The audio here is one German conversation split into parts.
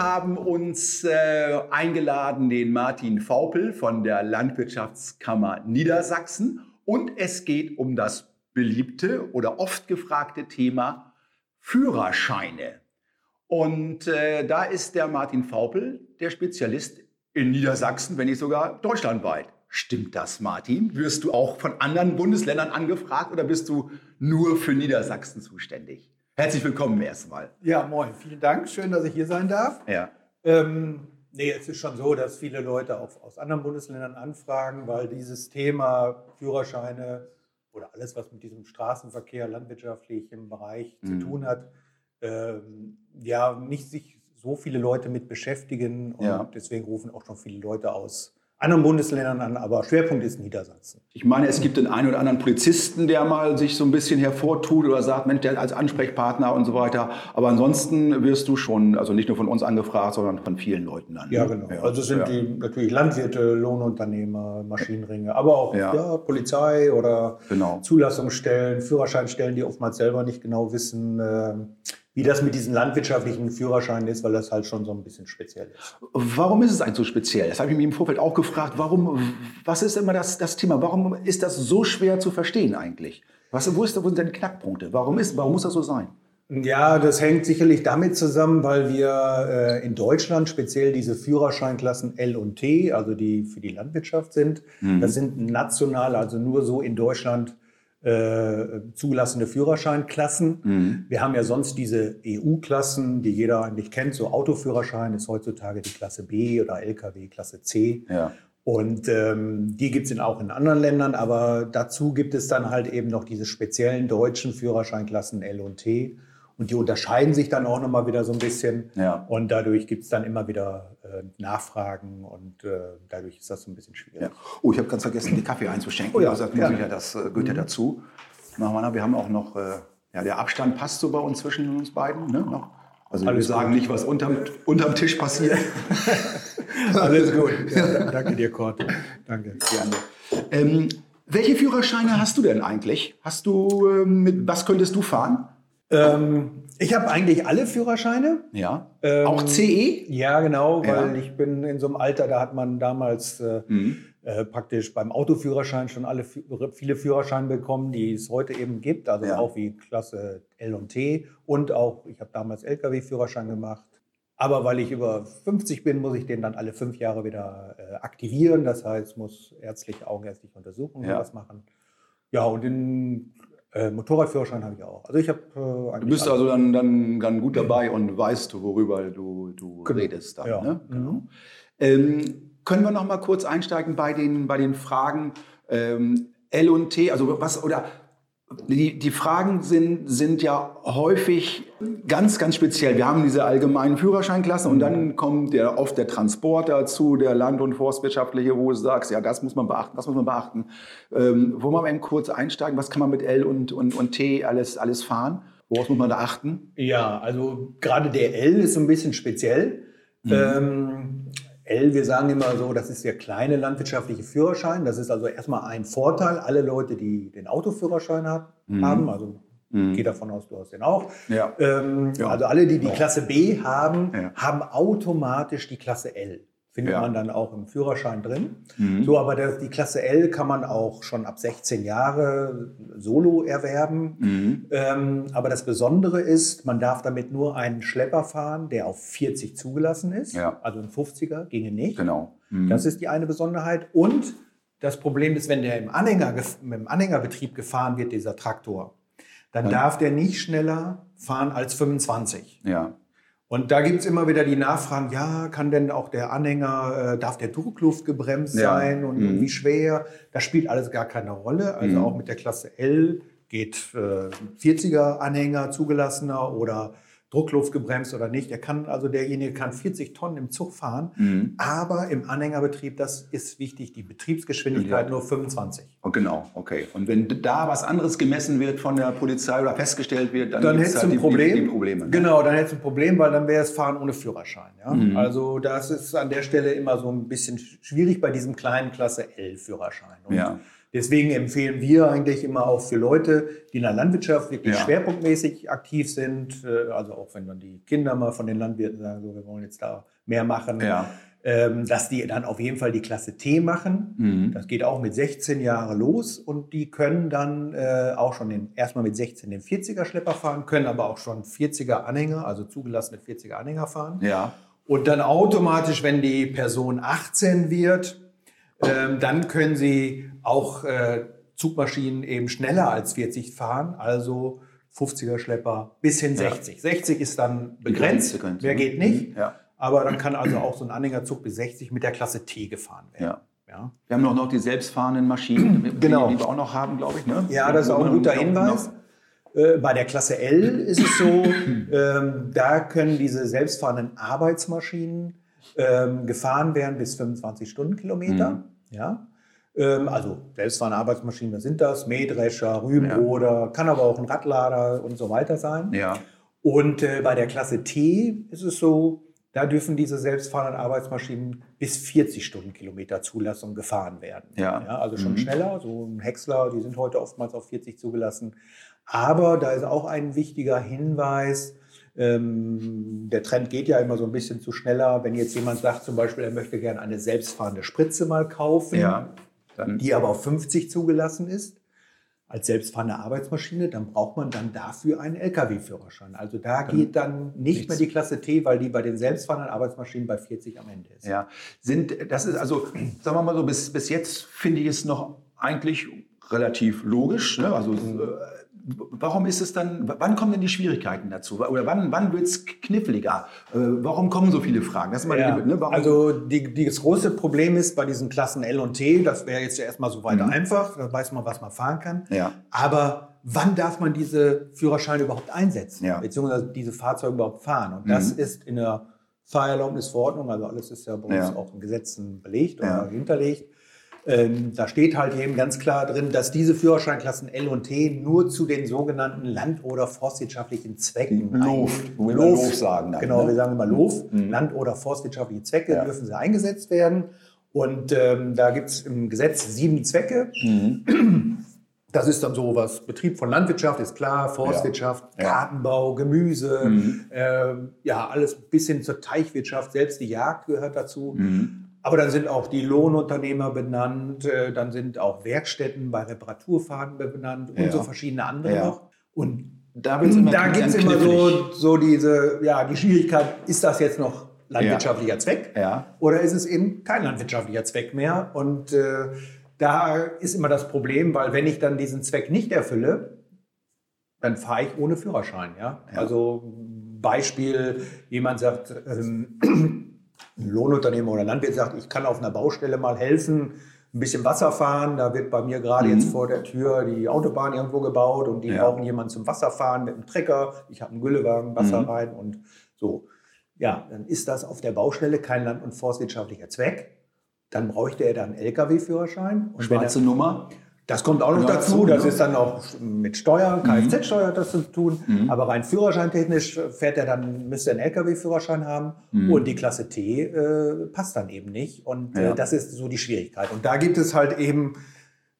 haben uns äh, eingeladen den Martin Vaupel von der Landwirtschaftskammer Niedersachsen und es geht um das beliebte oder oft gefragte Thema Führerscheine. Und äh, da ist der Martin Vaupel der Spezialist in Niedersachsen, wenn nicht sogar deutschlandweit. Stimmt das, Martin? Wirst du auch von anderen Bundesländern angefragt oder bist du nur für Niedersachsen zuständig? Herzlich willkommen erstmal. Ja, moin. Vielen Dank. Schön, dass ich hier sein darf. Ja. Ähm, nee, es ist schon so, dass viele Leute auch aus anderen Bundesländern anfragen, weil dieses Thema Führerscheine oder alles, was mit diesem Straßenverkehr, landwirtschaftlichem Bereich Mhm. zu tun hat, ähm, ja, nicht sich so viele Leute mit beschäftigen. Und Ja. deswegen rufen auch schon viele Leute aus anderen Bundesländern an. Aber Schwerpunkt ist Niedersachsen. Ich meine, es gibt den einen oder anderen Polizisten, der mal sich so ein bisschen hervortut oder sagt, Mensch, der als Ansprechpartner und so weiter. Aber ansonsten wirst du schon, also nicht nur von uns angefragt, sondern von vielen Leuten dann. Ja, ne? genau. also es sind ja. die natürlich Landwirte, Lohnunternehmer, Maschinenringe, aber auch Ja. ja. Polizei oder Genau. Zulassungsstellen, Führerscheinstellen, die oftmals selber nicht genau wissen, äh, wie das mit diesen landwirtschaftlichen Führerscheinen ist, weil das halt schon so ein bisschen speziell ist. Warum ist es eigentlich so speziell? Das habe ich mich im Vorfeld auch gefragt. Warum, was ist immer das, das Thema? Warum ist das so schwer zu verstehen eigentlich? Was, wo, ist, wo sind denn die Knackpunkte? Warum, ist, warum muss das so sein? Ja, das hängt sicherlich damit zusammen, weil wir äh, in Deutschland speziell diese Führerscheinklassen L und T, also die für die Landwirtschaft sind, das sind national, also nur so in Deutschland äh, zugelassene Führerscheinklassen. Wir haben ja sonst diese EU-Klassen, die jeder eigentlich kennt. So Autoführerschein ist heutzutage die Klasse B oder LKW Klasse C. Ja. Und ähm, die gibt es auch in anderen Ländern, aber dazu gibt es dann halt eben noch diese speziellen deutschen Führerscheinklassen L und T. Und die unterscheiden sich dann auch nochmal wieder so ein bisschen. Ja. Und dadurch gibt es dann immer wieder äh, Nachfragen und äh, dadurch ist das so ein bisschen schwierig. Ja. Oh, ich habe ganz vergessen, den Kaffee einzuschenken. Oh ja, also ich ja, das äh, gehört ja dazu. Machen wir, wir haben auch noch, äh, ja, der Abstand passt so bei uns zwischen uns beiden. Ne? Noch. Also Alles wir sagen gut. nicht, was unterm, unterm Tisch passiert. Alles gut. Ja, danke dir, Kurt. Danke. Gerne. Ähm, welche Führerscheine hast du denn eigentlich? Hast du, ähm, mit was könntest du fahren? Ähm, ich habe eigentlich alle Führerscheine. Ja. Ähm, auch CE? Ja, genau, weil Ja. ich bin in so einem Alter, da hat man damals äh, Mhm. äh, praktisch beim Autoführerschein schon alle viele Führerscheine bekommen, die es heute eben gibt, also Ja. auch wie Klasse L und T und auch, ich habe damals Lkw-Führerschein gemacht. Aber weil ich über 50 bin, muss ich den dann alle fünf Jahre wieder äh, aktivieren. Das heißt, muss ärztliche, augenärztliche Untersuchungen Ja. was machen. Ja, und den äh, Motorradführerschein habe ich auch. Also ich habe äh, Du bist also dann, dann, dann gut dabei und weißt, worüber du, du Genau. redest dann. Ja. Ne? Mhm. Ähm, können wir noch mal kurz einsteigen bei den, bei den Fragen ähm, L und T? Also was oder die, die Fragen sind, sind ja häufig ganz, ganz speziell. Wir haben diese allgemeinen Führerscheinklassen und dann kommt ja oft der Transport dazu, der land- und forstwirtschaftliche, wo du sagst, ja, das muss man beachten, das muss man beachten. Ähm, wo wir eben kurz einsteigen, was kann man mit L und, und, und T alles, alles fahren? Woraus muss man da achten? Ja, also gerade der L ist so ein bisschen speziell. Mhm. Ähm, L, wir sagen immer so, das ist der kleine landwirtschaftliche Führerschein. Das ist also erstmal ein Vorteil. Alle Leute, die den Autoführerschein hat, haben, also Mhm. gehe davon aus, du hast den auch. Ja. Ähm, Ja. Also alle, die die. Klasse B haben, Ja. haben automatisch die Klasse L. Findet Ja. man dann auch im Führerschein drin. Mhm. So, aber das, die Klasse L kann man auch schon ab 16 Jahre solo erwerben. Mhm. Ähm, aber das Besondere ist, man darf damit nur einen Schlepper fahren, der auf 40 zugelassen ist. Ja. Also ein 50er ginge nicht. Genau. Mhm. Das ist die eine Besonderheit. Und das Problem ist, wenn der im, Anhänger, im Anhängerbetrieb gefahren wird, dieser Traktor, dann Ja. darf der nicht schneller fahren als 25. ja. Und da gibt es immer wieder die Nachfragen, ja, kann denn auch der Anhänger, äh, darf der Druckluft gebremst Ja. sein und Mhm. wie schwer? Das spielt alles gar keine Rolle. Also Mhm. auch mit der Klasse L geht äh, 40er Anhänger zugelassener oder Druckluft gebremst oder nicht. Der kann, also derjenige kann 40 Tonnen im Zug fahren, Mhm. aber im Anhängerbetrieb, das ist wichtig, die Betriebsgeschwindigkeit Ja. nur 25. Oh, genau, okay. Und wenn da was anderes gemessen wird von der Polizei oder festgestellt wird, dann, Dann hättest du halt ein die, Problem. Die, die Probleme. ne? Genau, dann hättest du ein Problem, weil dann wäre es Fahren ohne Führerschein. Ja? Mhm. Also das ist an der Stelle immer so ein bisschen schwierig bei diesem kleinen Klasse L-Führerschein. Und Ja. Deswegen empfehlen wir eigentlich immer auch für Leute, die in der Landwirtschaft wirklich Ja. schwerpunktmäßig aktiv sind, äh, also auch wenn dann die Kinder mal von den Landwirten sagen, so, wir wollen jetzt da mehr machen, Ja. ähm, dass die dann auf jeden Fall die Klasse T machen. Mhm. Das geht auch mit 16 Jahren los und die können dann äh, auch schon den, erstmal mit 16 den 40er Schlepper fahren, können aber auch schon 40er Anhänger, also zugelassene 40er Anhänger fahren. Ja. Und dann automatisch, wenn die Person 18 wird, ähm, dann können sie auch äh, Zugmaschinen eben schneller als 40 fahren, also 50er Schlepper bis hin Ja. 60. 60 ist dann begrenzt, Begrenzt, mehr geht nicht. Ja. Aber dann kann also auch so ein Anhängerzug bis 60 mit der Klasse T gefahren werden. ja. Ja. Wir haben noch, noch die selbstfahrenden Maschinen, Genau. die, die wir auch noch haben, glaube ich. Ne? Ja, das ist auch ein guter Hinweis. Äh, Bei der Klasse L ist es so, ähm, da können diese selbstfahrenden Arbeitsmaschinen ähm, gefahren werden bis 25 Stundenkilometer. Mhm. Ja. Ähm, also selbstfahrende Arbeitsmaschinen, was sind das? Mähdrescher, Rübenroder, kann aber auch ein Radlader und so weiter sein. Ja. Und äh, bei der Klasse T ist es so, da dürfen diese selbstfahrenden Arbeitsmaschinen bis 40 Stundenkilometer Zulassung gefahren werden. Ja. also schon Mhm. schneller. So ein Häcksler, die sind heute oftmals auf 40 zugelassen. Aber da ist auch ein wichtiger Hinweis. Ähm, der Trend geht ja immer so ein bisschen zu schneller. Wenn jetzt jemand sagt, zum Beispiel, er möchte gerne eine selbstfahrende Spritze mal kaufen, Ja. Dann, die aber auf 50 zugelassen ist, als selbstfahrende Arbeitsmaschine, dann braucht man dann dafür einen Lkw-Führerschein. Also da geht dann nicht nichts. mehr die Klasse T, weil die bei den selbstfahrenden Arbeitsmaschinen bei 40 am Ende ist. ja. Sind, das ist also, sagen wir mal so, bis, bis jetzt finde ich es noch eigentlich relativ logisch. Ne? Also, Mhm. äh, warum ist es dann, wann kommen denn die Schwierigkeiten dazu? Oder wann, wann wird es kniffliger? Äh, warum kommen so viele Fragen? Das ist mal Ja, die, ne? warum, also die, die, das große Problem ist bei diesen Klassen L und T, das wäre jetzt ja erstmal so weiter Mhm. einfach, da weiß man, was man fahren kann. ja. Aber wann darf man diese Führerscheine überhaupt einsetzen? Ja. Beziehungsweise diese Fahrzeuge überhaupt fahren? Und das Mhm. ist in der Fahrerlaubnisverordnung, also alles ist ja bei uns Ja. auch in Gesetzen belegt oder Ja. hinterlegt. Ähm, da steht halt eben ganz klar drin, dass diese Führerscheinklassen L und T nur zu den sogenannten land- oder forstwirtschaftlichen Zwecken Lof, wir Lof sagen dann, Genau, ne? wir sagen immer Lof. Mhm. Land- oder forstwirtschaftliche Zwecke Ja. dürfen sie eingesetzt werden. Und ähm, da gibt es im Gesetz sieben Zwecke. Mhm. Das ist dann so was, Betrieb von Landwirtschaft ist klar, Forstwirtschaft, Ja. Gartenbau, Gemüse, Mhm. ähm, ja, alles bis hin zur Teichwirtschaft, selbst die Jagd gehört dazu. Mhm. Aber dann sind auch die Lohnunternehmer benannt, äh, dann sind auch Werkstätten bei Reparaturfahrten benannt und Ja. so verschiedene andere Ja. noch. Und Da, gibt es immer so, so diese, ja, die Schwierigkeit, ist das jetzt noch landwirtschaftlicher Zweck? Ja. Oder ist es eben kein landwirtschaftlicher Zweck mehr? Und äh, da ist immer das Problem, weil wenn ich dann diesen Zweck nicht erfülle, dann fahre ich ohne Führerschein. Ja? Ja. Also Beispiel, jemand sagt, ähm, ein Lohnunternehmer oder Landwirt sagt, ich kann auf einer Baustelle mal helfen, ein bisschen Wasser fahren. Da wird bei mir gerade Mhm. jetzt vor der Tür die Autobahn irgendwo gebaut und die Ja. brauchen jemanden zum Wasserfahren mit einem Trecker. Ich habe einen Güllewagen, Wasser Mhm. rein und so. Ja, dann ist das auf der Baustelle kein land- und forstwirtschaftlicher Zweck. Dann bräuchte er dann einen Lkw-Führerschein. Wenn er, Schwarze Nummer. Das kommt auch noch Ja, dazu. dazu, Das ne? ist dann auch mit Steuern, Kfz-Steuer hat das zu tun. Mhm. Aber rein führerscheintechnisch fährt er dann, müsste er einen Lkw-Führerschein haben. Mhm. Und die Klasse T äh, passt dann eben nicht. Und Ja. äh, das ist so die Schwierigkeit. Und da gibt es halt eben,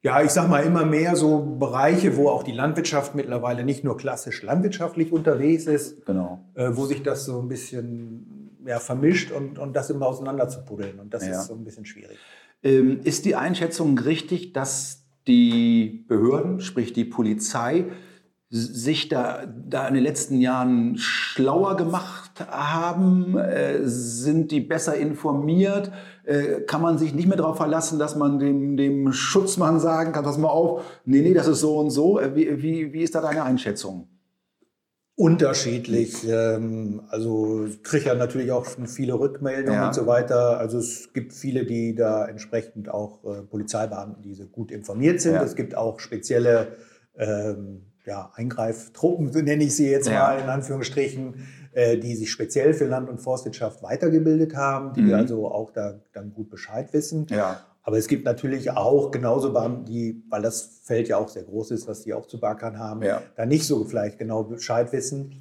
ja, ich sag mal, immer mehr so Bereiche, wo auch die Landwirtschaft mittlerweile nicht nur klassisch landwirtschaftlich unterwegs ist, Genau. äh, wo sich das so ein bisschen ja, vermischt und, und das immer auseinander zu puddeln. Und das Ja. ist so ein bisschen schwierig. Ähm, ist die Einschätzung richtig, dass die Behörden, sprich die Polizei, sich da, da in den letzten Jahren schlauer gemacht haben? Äh, sind die besser informiert? Äh, kann man sich nicht mehr darauf verlassen, dass man dem, dem Schutzmann sagen kann, pass mal auf, nee, nee, das ist so und so. Äh, wie, wie, wie ist da deine Einschätzung? Unterschiedlich. Ähm, also ich kriege ja natürlich auch schon viele Rückmeldungen Ja. und so weiter. Also es gibt viele, die da entsprechend auch äh, Polizeibeamten, die so gut informiert sind. Ja. Es gibt auch spezielle ähm, ja, Eingreiftruppen, so nenne ich sie jetzt Ja. mal in Anführungsstrichen, äh, die sich speziell für Land- und Forstwirtschaft weitergebildet haben, die Mhm. also auch da dann gut Bescheid wissen. Ja. Aber es gibt natürlich auch genauso Beamten, die, weil das Feld ja auch sehr groß ist, was die auch zu beackern haben, Ja. da nicht so vielleicht genau Bescheid wissen.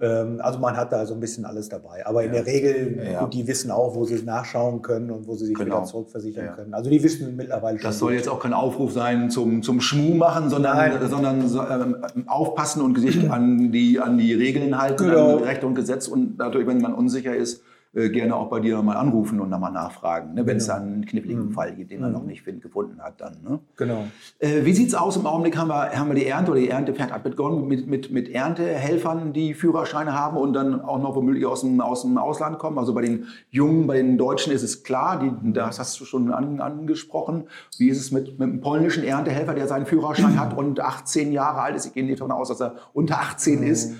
Ähm, also man hat da so ein bisschen alles dabei. Aber in der Regel, Ja. gut, die wissen auch, wo sie nachschauen können und wo sie sich Genau. wieder zurückversichern Ja. können. Also die wissen mittlerweile schon. Das soll gut. jetzt auch kein Aufruf sein zum, zum Schmuh machen, sondern, Nein. sondern so, ähm, aufpassen und sich an die, an die Regeln halten, Genau. an Recht und Gesetz. Und natürlich, wenn man unsicher ist, äh, gerne auch bei dir nochmal anrufen und nochmal nachfragen, ne? wenn es Genau. dann einen kniffligen Mhm. Fall gibt, den man Mhm. noch nicht find, gefunden hat. Dann, ne? Genau. Äh, wie sieht es aus? Im Augenblick haben wir, haben wir die Ernte oder die Ernte hat begonnen mit, mit, mit Erntehelfern, die Führerscheine haben und dann auch noch womöglich aus dem, aus dem Ausland kommen. Also bei den Jungen, bei den Deutschen ist es klar, die, das hast du schon an, angesprochen. Wie ist es mit, mit einem polnischen Erntehelfer, der seinen Führerschein hat und 18 Jahre alt ist? Ich gehe nicht davon aus, dass er unter 18 ist.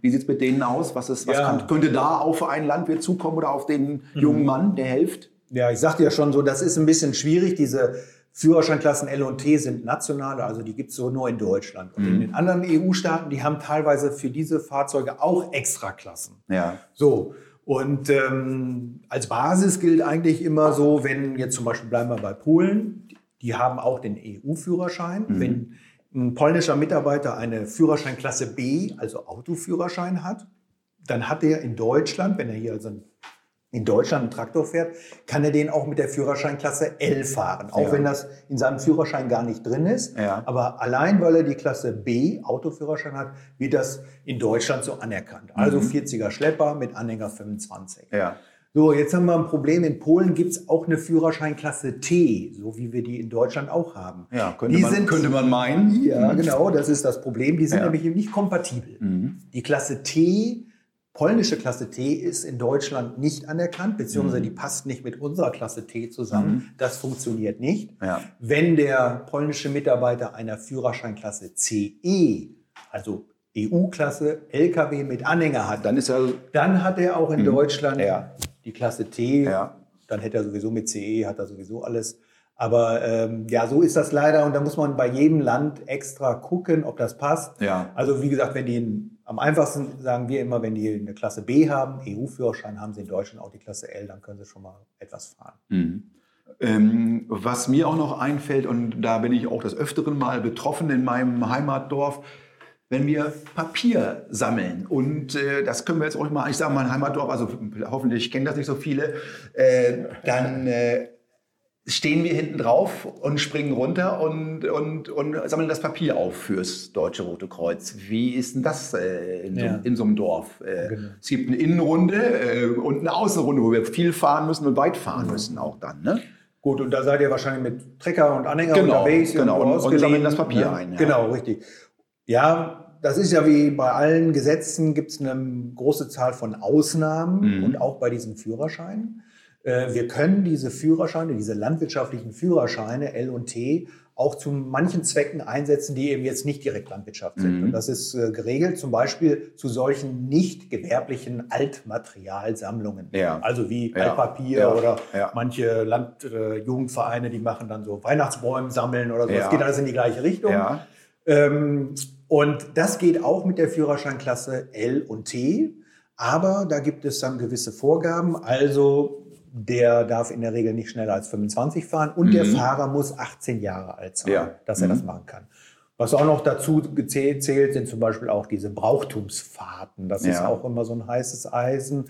Wie sieht es mit denen aus? Was, ist, was Ja. kann, könnte da auf einen Landwirt zukommen oder auf den jungen Mann, der hilft? Ja, ich sagte ja schon so, das ist ein bisschen schwierig. Diese Führerscheinklassen L und T sind nationale, also die gibt es so nur in Deutschland. Und in den anderen EU-Staaten, die haben teilweise für diese Fahrzeuge auch Extraklassen. Ja. So, und ähm, als Basis gilt eigentlich immer so, wenn jetzt zum Beispiel bleiben wir bei Polen, die haben auch den EU-Führerschein. Wenn ein polnischer Mitarbeiter eine Führerscheinklasse B, also Autoführerschein hat, dann hat er in Deutschland, wenn er hier also in Deutschland einen Traktor fährt, kann er den auch mit der Führerscheinklasse L fahren. Auch Ja. wenn das in seinem Führerschein gar nicht drin ist. Ja. Aber allein weil er die Klasse B Autoführerschein hat, wird das in Deutschland so anerkannt. Also 40er Schlepper mit Anhänger 25. Ja. So, jetzt haben wir ein Problem. In Polen gibt es auch eine Führerscheinklasse T, so wie wir die in Deutschland auch haben. Ja, könnte, die man, sind, könnte man meinen. Ja, genau, das ist das Problem. Die sind Ja. nämlich nicht kompatibel. Mhm. Die Klasse T, polnische Klasse T, ist in Deutschland nicht anerkannt, beziehungsweise die passt nicht mit unserer Klasse T zusammen. Das funktioniert nicht. Ja. Wenn der polnische Mitarbeiter einer Führerscheinklasse CE, also EU-Klasse, LKW mit Anhänger hat, Dann ist ja dann hat er auch in Deutschland Mhm. Ja. die Klasse T. Ja. Dann hätte er sowieso mit CE, hat er sowieso alles. Aber ähm, ja, so ist das leider. Und da muss man bei jedem Land extra gucken, ob das passt. Ja. Also wie gesagt, wenn die in, am einfachsten sagen wir immer, wenn die eine Klasse B haben, EU-Führerschein, haben sie in Deutschland auch die Klasse L, dann können sie schon mal etwas fahren. Mhm. Ähm, was mir auch noch einfällt, und da bin ich auch des Öfteren mal betroffen in meinem Heimatdorf, wenn wir Papier sammeln, und äh, das können wir jetzt auch mal, ich sage mal ein Heimatdorf, also hoffentlich kennen das nicht so viele, äh, dann äh, stehen wir hinten drauf und springen runter und, und, und sammeln das Papier auf fürs Deutsche Rote Kreuz. Wie ist denn das äh, in, Ja. so, in so einem Dorf? Äh, Genau. Es gibt eine Innenrunde äh, und eine Außenrunde, wo wir viel fahren müssen und weit fahren müssen auch dann. Ne? Gut, und da seid ihr wahrscheinlich mit Trecker und Anhänger Genau, unterwegs. genau, und- und sammeln das Papier ne? ein, ja. Genau, richtig. Ja, das ist ja wie bei allen Gesetzen, gibt es eine große Zahl von Ausnahmen Mhm. und auch bei diesen Führerscheinen. Äh, Wir können diese Führerscheine, diese landwirtschaftlichen Führerscheine L und T, auch zu manchen Zwecken einsetzen, die eben jetzt nicht direkt Landwirtschaft sind. Mhm. Und das ist äh, geregelt, zum Beispiel zu solchen nicht gewerblichen Altmaterialsammlungen. Ja. Also wie Ja. Altpapier Ja. oder manche Landjugendvereine, die machen dann so Weihnachtsbäume sammeln oder so. Das geht alles in die gleiche Richtung. Ähm, und das geht auch mit der Führerscheinklasse L und T. Aber da gibt es dann gewisse Vorgaben. Also der darf in der Regel nicht schneller als 25 fahren und der Mhm. Fahrer muss 18 Jahre alt sein, Ja. dass er Mhm. das machen kann. Was auch noch dazu gezählt zählt, sind zum Beispiel auch diese Brauchtumsfahrten. Das ist Ja. auch immer so ein heißes Eisen.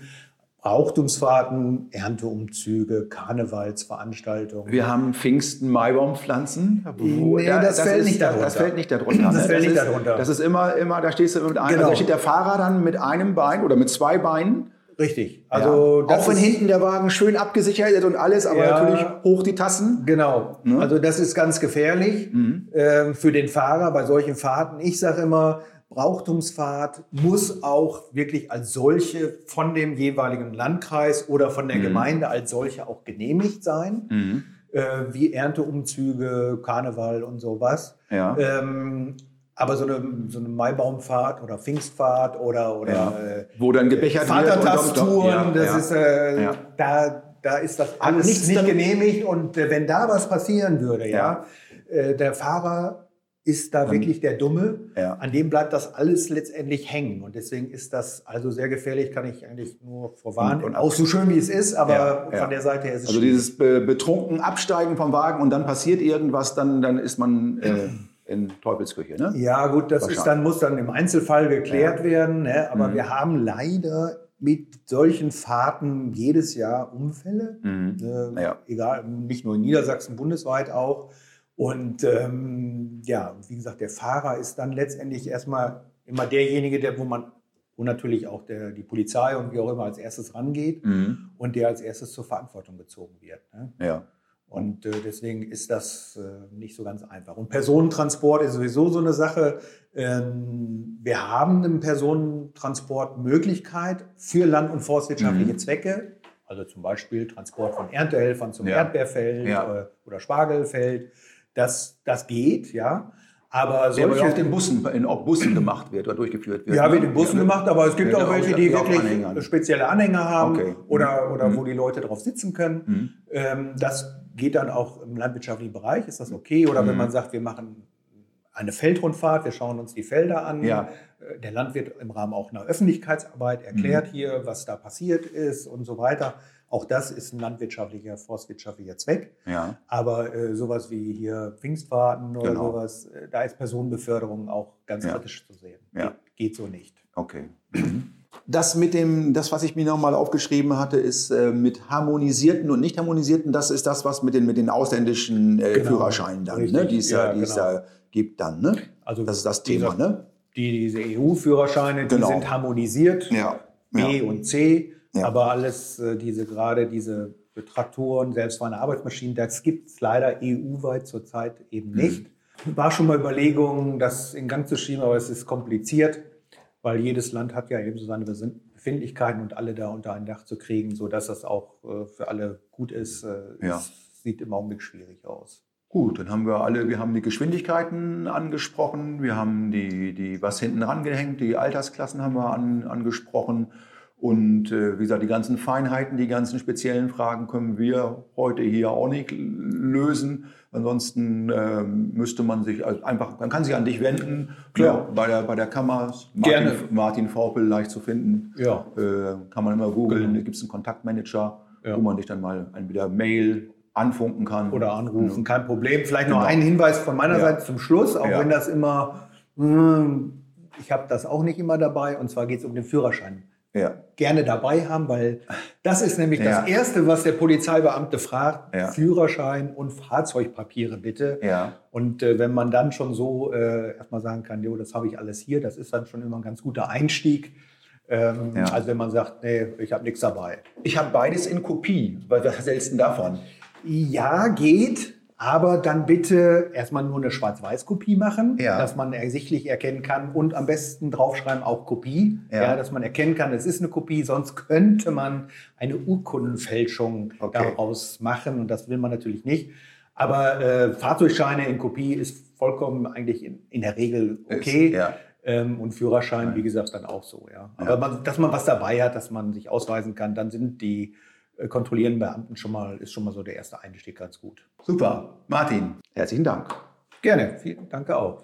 Brauchtumsfahrten, Ernteumzüge, Karnevalsveranstaltungen. Wir haben Pfingsten Maibaumpflanzen. Nee, das fällt nicht Das darunter. fällt nicht darunter. Das ne? fällt nicht ist, darunter. Das ist immer, immer, da stehst du mit einem, Genau. also da steht der Fahrer dann mit einem Bein oder mit zwei Beinen. Richtig. Also ja. auch wenn hinten der Wagen schön abgesichert ist und alles, aber Ja. natürlich hoch die Tassen. Genau. Ne? Also das ist ganz gefährlich ähm, für den Fahrer bei solchen Fahrten. Ich sage immer, Brauchtumsfahrt muss auch wirklich als solche von dem jeweiligen Landkreis oder von der Mhm. Gemeinde als solche auch genehmigt sein, äh, wie Ernteumzüge, Karneval und sowas. Ja. Ähm, aber so eine, so eine Maibaumfahrt oder Pfingstfahrt oder, oder Ja. äh, Wo dann gebechert Vatertagstouren, dann- das ja. ist, äh, Ja. da, da ist das alles nichts nicht genehmigt. Und äh, wenn da was passieren würde, ja, Ja. äh, der Fahrer ist da Dann- wirklich der Dumme. Ja. An dem bleibt das alles letztendlich hängen. Und deswegen ist das also sehr gefährlich, kann ich eigentlich nur vorwarnen. Und- und auch so schön wie es ist, aber Ja, ja. von der Seite her ist es Also schwierig. dieses be betrunken Absteigen vom Wagen und dann passiert irgendwas, dann, dann ist man äh, in Teufelsküche, ne? Ja, gut, das ist dann, muss dann im Einzelfall geklärt ja. werden. Ne? Aber mhm. wir haben leider mit solchen Fahrten jedes Jahr Unfälle. Mhm. Äh, ja. Egal, nicht nur in Niedersachsen, bundesweit auch. Und ähm, ja, wie gesagt, der Fahrer ist dann letztendlich erstmal immer derjenige, der, wo man, wo natürlich auch der, die Polizei und wie auch immer als erstes rangeht mhm. und der als erstes zur Verantwortung gezogen wird. Ne? Ja. Und äh, deswegen ist das äh, nicht so ganz einfach. Und Personentransport ist sowieso so eine Sache. Ähm, wir haben eine Personentransportmöglichkeit für land- und forstwirtschaftliche mhm. Zwecke. Also zum Beispiel Transport von Erntehelfern zum ja. Erdbeerfeld ja. oder Spargelfeld. Das, das geht, ja. Aber solche, der auf den Bussen, in auch Bussen gemacht wird oder durchgeführt wird. Ja, ne? wird in Bussen ja, gemacht, aber es gibt auch welche, die wirklich Anhängern. spezielle Anhänger haben okay. oder, oder mhm. wo die Leute drauf sitzen können. Mhm. Ähm, das geht dann auch im landwirtschaftlichen Bereich, ist das okay? Oder mhm. wenn man sagt, wir machen eine Feldrundfahrt, wir schauen uns die Felder an. Ja. Äh, der Landwirt im Rahmen auch einer Öffentlichkeitsarbeit erklärt mhm. hier, was da passiert ist und so weiter. Auch das ist ein landwirtschaftlicher, forstwirtschaftlicher Zweck. Ja. Aber äh, sowas wie hier Pfingstfahrten oder genau. sowas, äh, da ist Personenbeförderung auch ganz ja. kritisch zu sehen. Ja. Geht, geht so nicht. Okay. Mhm. Das mit dem, das, was ich mir nochmal aufgeschrieben hatte, ist äh, mit harmonisierten und nicht harmonisierten, das ist das, was mit den, mit den ausländischen äh, genau. Führerscheinen dann, ne, die es ja, genau. da gibt dann. Ne? Also das ist das Thema. Dieser, ne? Die, diese EU-Führerscheine, die genau. sind harmonisiert, ja. B und C, ja. aber alles, äh, diese gerade diese Traktoren, selbstfahrende Arbeitsmaschinen, das gibt es leider EU-weit zurzeit eben nicht. Mhm. War schon mal Überlegungen, das in Gang zu schieben, aber es ist kompliziert weil jedes Land hat ja eben so seine Befindlichkeiten und alle da unter ein Dach zu kriegen, sodass das auch äh, für alle gut ist, äh, ja. sieht im Augenblick schwierig aus. Gut, dann haben wir alle, wir haben die Geschwindigkeiten angesprochen, wir haben die, die was hinten rangehängt, die Altersklassen haben wir an, angesprochen. Und äh, wie gesagt, die ganzen Feinheiten, die ganzen speziellen Fragen können wir heute hier auch nicht lösen. Ansonsten äh, müsste man sich also einfach, man kann sich an dich wenden. Klar. Ja, bei, der, bei der Kammer. Martin, Gerne. Martin Vorpel leicht zu finden. Ja. Äh, kann man immer googeln. Da gibt es einen Kontaktmanager, ja. wo man dich dann mal entweder Mail anfunken kann. Oder anrufen, kein Problem. Vielleicht genau. noch ein Hinweis von meiner ja. Seite zum Schluss, auch wenn das immer, hm, ich habe das auch nicht immer dabei. Und zwar geht es um den Führerschein ja. gerne dabei haben, weil das ist nämlich ja. das Erste, was der Polizeibeamte fragt. Ja. Führerschein und Fahrzeugpapiere bitte. Und äh, wenn man dann schon so äh, erstmal sagen kann, jo, das habe ich alles hier, das ist dann schon immer ein ganz guter Einstieg. Ähm. Also wenn man sagt, nee, ich habe nichts dabei. Ich habe beides in Kopie. Was hältst du denn davon? Ja, geht. Aber dann bitte erstmal nur eine Schwarz-Weiß-Kopie machen, ja. dass man ersichtlich erkennen kann und am besten draufschreiben auch Kopie, ja. ja dass man erkennen kann, es ist eine Kopie, sonst könnte man eine Urkundenfälschung okay. daraus machen und das will man natürlich nicht. Aber äh, Fahrzeugscheine in Kopie ist vollkommen eigentlich in, in der Regel okay. Ist, ja. ähm, und Führerschein, wie gesagt, dann auch so. Ja. Aber man, dass man was dabei hat, dass man sich ausweisen kann, dann sind die äh, kontrollieren Beamten schon mal, ist schon mal so der erste Einstieg ganz gut. Super. Martin, herzlichen Dank. Gerne. Vielen Dank auch.